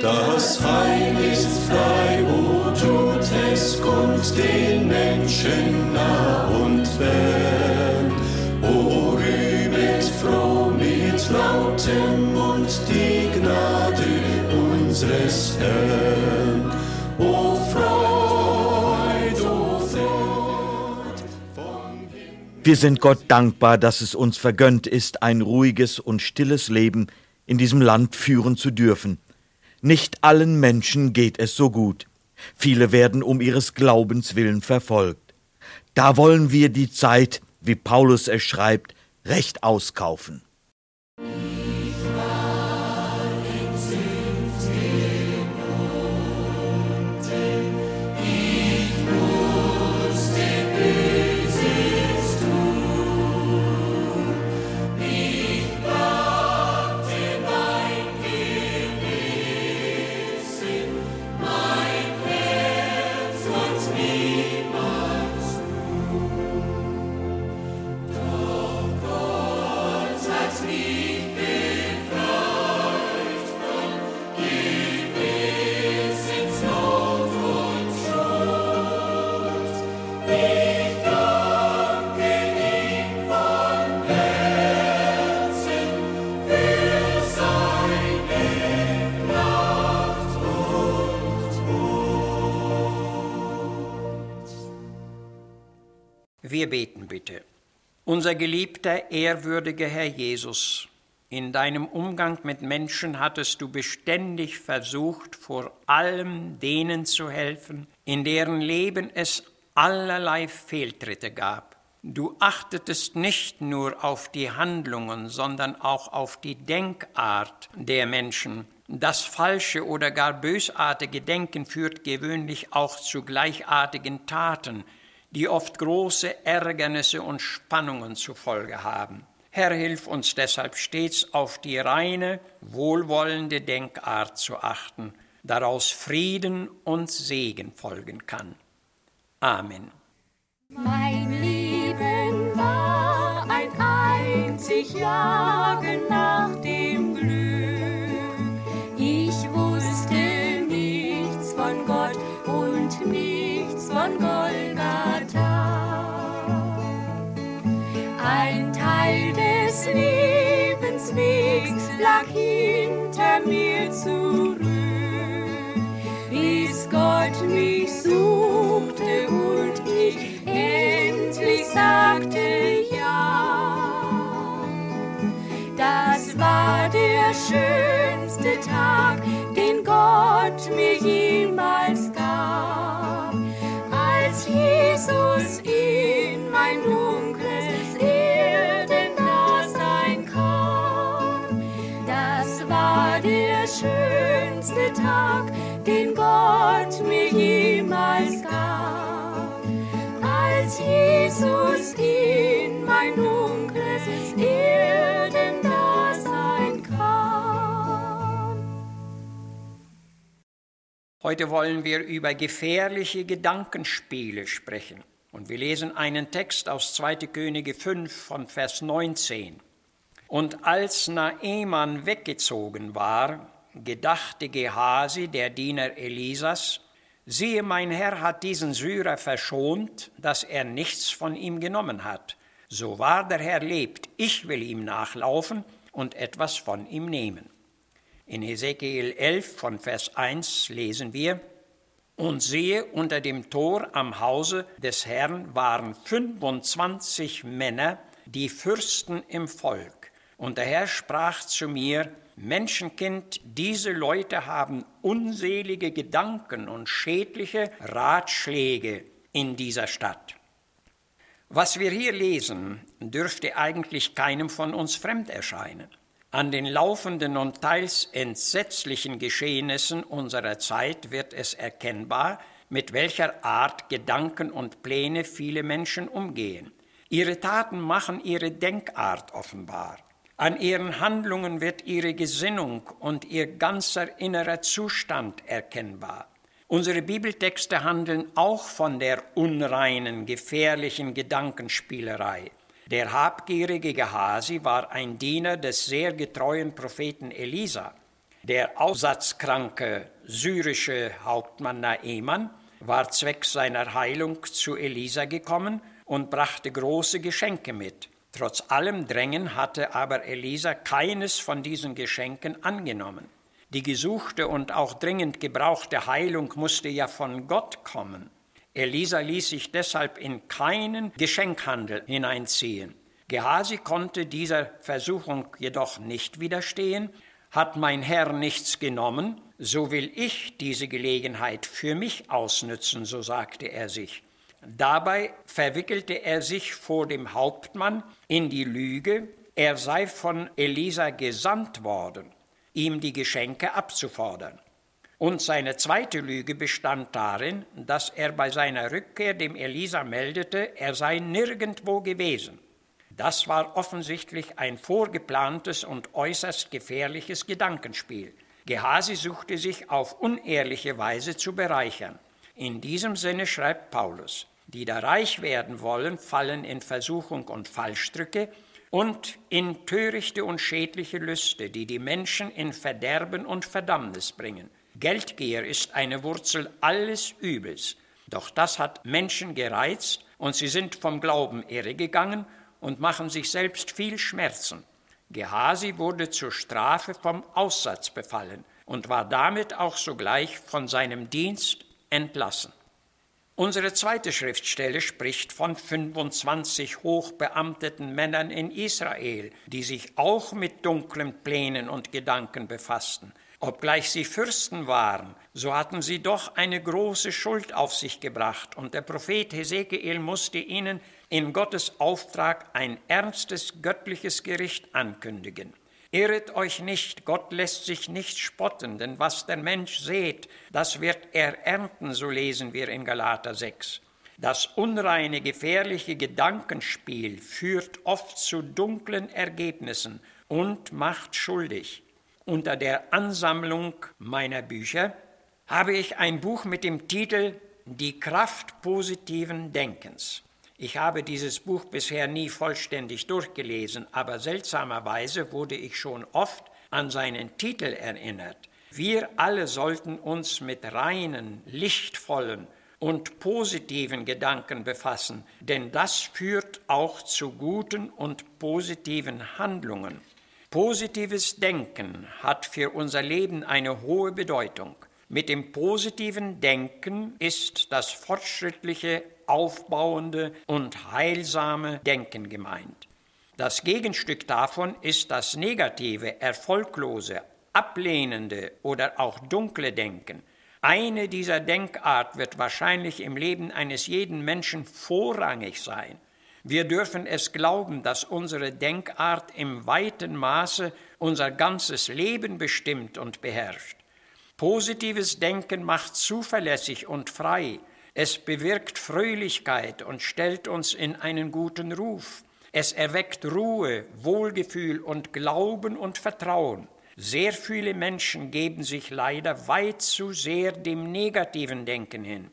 Das Heil ist frei, o tut es kund den Menschen nah und fern. O rühmet froh mit lautem Mund die Gnade unseres Herrn. O Freud, o Freud. Wir sind Gott dankbar, dass es uns vergönnt ist, ein ruhiges und stilles Leben in diesem Land führen zu dürfen. Nicht allen Menschen geht es so gut. Viele werden um ihres Glaubens willen verfolgt. Da wollen wir die Zeit, wie Paulus es schreibt, recht auskaufen. Unser geliebter, ehrwürdiger Herr Jesus, in deinem Umgang mit Menschen hattest du beständig versucht, vor allem denen zu helfen, in deren Leben es allerlei Fehltritte gab. Du achtetest nicht nur auf die Handlungen, sondern auch auf die Denkart der Menschen. Das falsche oder gar bösartige Denken führt gewöhnlich auch zu gleichartigen Taten, die oft große Ärgernisse und Spannungen zur Folge haben. Herr, hilf uns deshalb stets auf die reine, wohlwollende Denkart zu achten, daraus Frieden und Segen folgen kann. Amen. Mein Leben war ein einzig Jagen nach des lag hinter mir zurück, bis Gott mich suchte und ich endlich sagte ja. Das war der schönste Tag, den Gott mir jemals gab, als Jesus Jesus in mein dunkles Erdendasein kam. Heute wollen wir über gefährliche Gedankenspiele sprechen. Und wir lesen einen Text aus 2. Könige 5 von Vers 19. Und als Naeman weggezogen war, gedachte Gehasi, der Diener Elisas, siehe, mein Herr hat diesen Syrer verschont, dass er nichts von ihm genommen hat. So wahr der Herr lebt, ich will ihm nachlaufen und etwas von ihm nehmen. In Hesekiel 11 von Vers 1 lesen wir, und siehe, unter dem Tor am Hause des Herrn waren 25 Männer, die Fürsten im Volk. Und der Herr sprach zu mir, Menschenkind, diese Leute haben unselige Gedanken und schädliche Ratschläge in dieser Stadt. Was wir hier lesen, dürfte eigentlich keinem von uns fremd erscheinen. An den laufenden und teils entsetzlichen Geschehnissen unserer Zeit wird es erkennbar, mit welcher Art Gedanken und Pläne viele Menschen umgehen. Ihre Taten machen ihre Denkart offenbar. An ihren Handlungen wird ihre Gesinnung und ihr ganzer innerer Zustand erkennbar. Unsere Bibeltexte handeln auch von der unreinen, gefährlichen Gedankenspielerei. Der habgierige Gehasi war ein Diener des sehr getreuen Propheten Elisa. Der aussatzkranke syrische Hauptmann Naeman war zwecks seiner Heilung zu Elisa gekommen und brachte große Geschenke mit. Trotz allem Drängen hatte aber Elisa keines von diesen Geschenken angenommen. Die gesuchte und auch dringend gebrauchte Heilung musste ja von Gott kommen. Elisa ließ sich deshalb in keinen Geschenkhandel hineinziehen. Gehasi konnte dieser Versuchung jedoch nicht widerstehen. Hat mein Herr nichts genommen, so will ich diese Gelegenheit für mich ausnützen, so sagte er sich. Dabei verwickelte er sich vor dem Hauptmann in die Lüge, er sei von Elisa gesandt worden, ihm die Geschenke abzufordern. Und seine zweite Lüge bestand darin, dass er bei seiner Rückkehr dem Elisa meldete, er sei nirgendwo gewesen. Das war offensichtlich ein vorgeplantes und äußerst gefährliches Gedankenspiel. Gehasi suchte sich auf unehrliche Weise zu bereichern. In diesem Sinne schreibt Paulus, die da reich werden wollen, fallen in Versuchung und Fallstricke und in törichte und schädliche Lüste, die die Menschen in Verderben und Verdammnis bringen. Geldgier ist eine Wurzel alles Übels. Doch das hat Menschen gereizt und sie sind vom Glauben irregegangen und machen sich selbst viel Schmerzen. Gehasi wurde zur Strafe vom Aussatz befallen und war damit auch sogleich von seinem Dienst entlassen. Unsere zweite Schriftstelle spricht von 25 hochbeamteten Männern in Israel, die sich auch mit dunklen Plänen und Gedanken befassten. Obgleich sie Fürsten waren, so hatten sie doch eine große Schuld auf sich gebracht, und der Prophet Hesekiel musste ihnen in Gottes Auftrag ein ernstes göttliches Gericht ankündigen. Irret euch nicht, Gott lässt sich nicht spotten, denn was der Mensch sät, das wird er ernten, so lesen wir in Galater 6. Das unreine, gefährliche Gedankenspiel führt oft zu dunklen Ergebnissen und macht schuldig. Unter der Ansammlung meiner Bücher habe ich ein Buch mit dem Titel Die Kraft positiven Denkens. Ich habe dieses Buch bisher nie vollständig durchgelesen, aber seltsamerweise wurde ich schon oft an seinen Titel erinnert. Wir alle sollten uns mit reinen, lichtvollen und positiven Gedanken befassen, denn das führt auch zu guten und positiven Handlungen. Positives Denken hat für unser Leben eine hohe Bedeutung. Mit dem positiven Denken ist das fortschrittliche, aufbauende und heilsame Denken gemeint. Das Gegenstück davon ist das negative, erfolglose, ablehnende oder auch dunkle Denken. Eine dieser Denkart wird wahrscheinlich im Leben eines jeden Menschen vorrangig sein. Wir dürfen es glauben, dass unsere Denkart im weiten Maße unser ganzes Leben bestimmt und beherrscht. Positives Denken macht zuverlässig und frei. Es bewirkt Fröhlichkeit und stellt uns in einen guten Ruf. Es erweckt Ruhe, Wohlgefühl und Glauben und Vertrauen. Sehr viele Menschen geben sich leider weit zu sehr dem negativen Denken hin.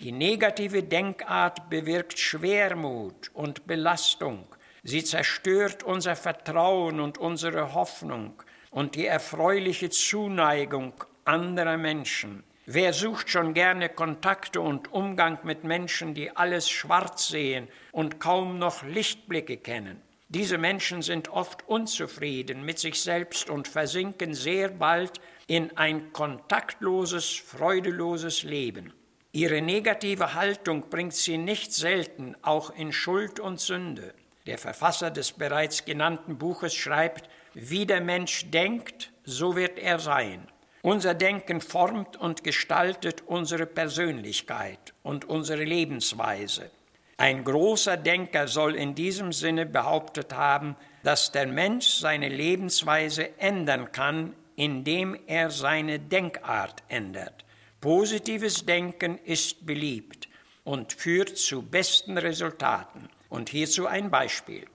Die negative Denkart bewirkt Schwermut und Belastung. Sie zerstört unser Vertrauen und unsere Hoffnung und die erfreuliche Zuneigung anderer Menschen. Wer sucht schon gerne Kontakte und Umgang mit Menschen, die alles schwarz sehen und kaum noch Lichtblicke kennen? Diese Menschen sind oft unzufrieden mit sich selbst und versinken sehr bald in ein kontaktloses, freudeloses Leben. Ihre negative Haltung bringt sie nicht selten auch in Schuld und Sünde. Der Verfasser des bereits genannten Buches schreibt, wie der Mensch denkt, so wird er sein. Unser Denken formt und gestaltet unsere Persönlichkeit und unsere Lebensweise. Ein großer Denker soll in diesem Sinne behauptet haben, dass der Mensch seine Lebensweise ändern kann, indem er seine Denkart ändert. Positives Denken ist beliebt und führt zu besten Resultaten. Und hierzu ein Beispiel.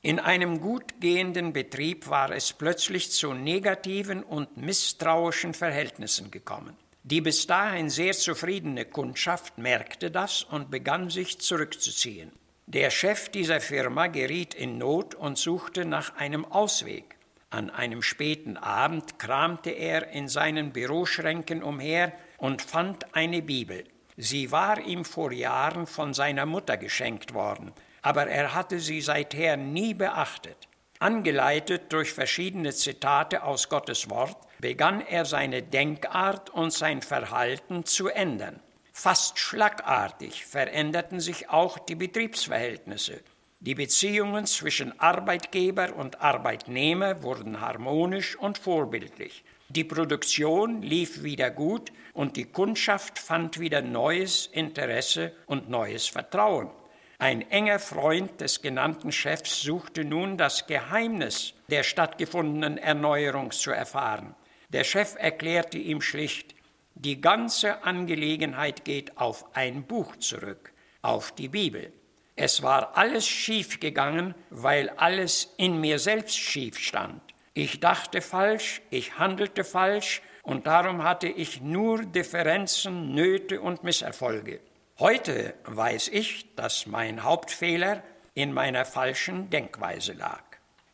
In einem gut gehenden Betrieb war es plötzlich zu negativen und misstrauischen Verhältnissen gekommen. Die bis dahin sehr zufriedene Kundschaft merkte das und begann sich zurückzuziehen. Der Chef dieser Firma geriet in Not und suchte nach einem Ausweg. An einem späten Abend kramte er in seinen Büroschränken umher und fand eine Bibel. Sie war ihm vor Jahren von seiner Mutter geschenkt worden, aber er hatte sie seither nie beachtet. Angeleitet durch verschiedene Zitate aus Gottes Wort, begann er seine Denkart und sein Verhalten zu ändern. Fast schlagartig veränderten sich auch die Betriebsverhältnisse. Die Beziehungen zwischen Arbeitgeber und Arbeitnehmer wurden harmonisch und vorbildlich. Die Produktion lief wieder gut und die Kundschaft fand wieder neues Interesse und neues Vertrauen. Ein enger Freund des genannten Chefs suchte nun das Geheimnis der stattgefundenen Erneuerung zu erfahren. Der Chef erklärte ihm schlicht, die ganze Angelegenheit geht auf ein Buch zurück, auf die Bibel. Es war alles schief gegangen, weil alles in mir selbst schief stand. Ich dachte falsch, ich handelte falsch und darum hatte ich nur Differenzen, Nöte und Misserfolge. Heute weiß ich, dass mein Hauptfehler in meiner falschen Denkweise lag.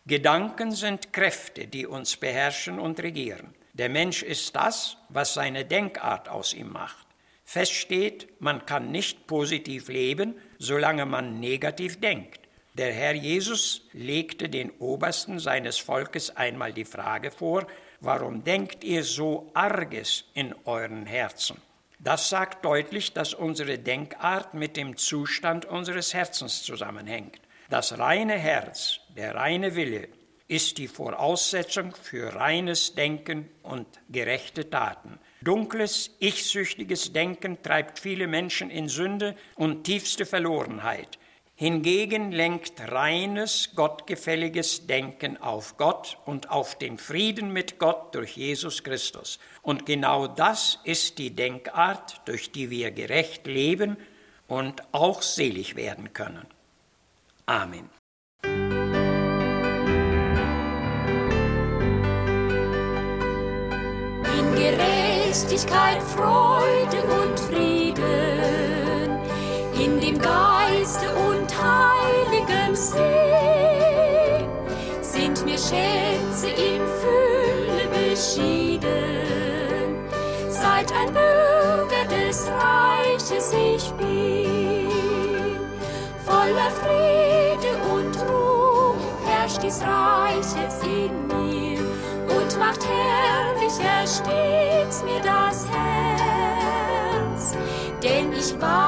Gedanken sind Kräfte, die uns beherrschen und regieren. Der Mensch ist das, was seine Denkart aus ihm macht. Fest steht, man kann nicht positiv leben, solange man negativ denkt. Der Herr Jesus legte den Obersten seines Volkes einmal die Frage vor, warum denkt ihr so arges in euren Herzen? Das sagt deutlich, dass unsere Denkart mit dem Zustand unseres Herzens zusammenhängt. Das reine Herz, der reine Wille, ist die Voraussetzung für reines Denken und gerechte Taten. Dunkles, ich-süchtiges Denken treibt viele Menschen in Sünde und tiefste Verlorenheit. Hingegen lenkt reines, gottgefälliges Denken auf Gott und auf den Frieden mit Gott durch Jesus Christus. Und genau das ist die Denkart, durch die wir gerecht leben und auch selig werden können. Amen. Gerechtigkeit, Freude und Frieden, in dem und Sinn sind mir Schätze in Fülle beschieden. Seit ein Bürger des Reiches ich bin, voller Friede und Ruhe herrscht dies Reich in mir und macht herrlicher stets mir das Herz. Denn ich wandle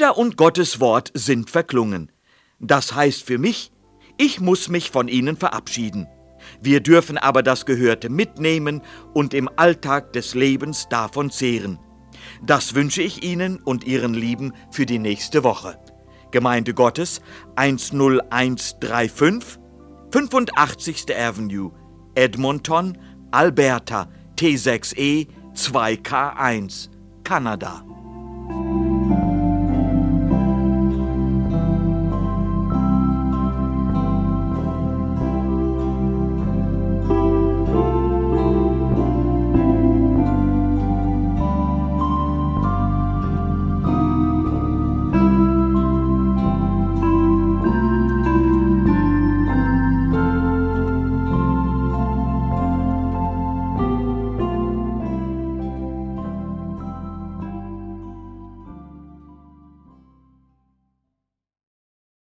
Lieder und Gottes Wort sind verklungen. Das heißt für mich, ich muss mich von ihnen verabschieden. Wir dürfen aber das Gehörte mitnehmen und im Alltag des Lebens davon zehren. Das wünsche ich Ihnen und Ihren Lieben für die nächste Woche. Gemeinde Gottes 10135 85. Avenue, Edmonton, Alberta, T6E 2K1, Kanada.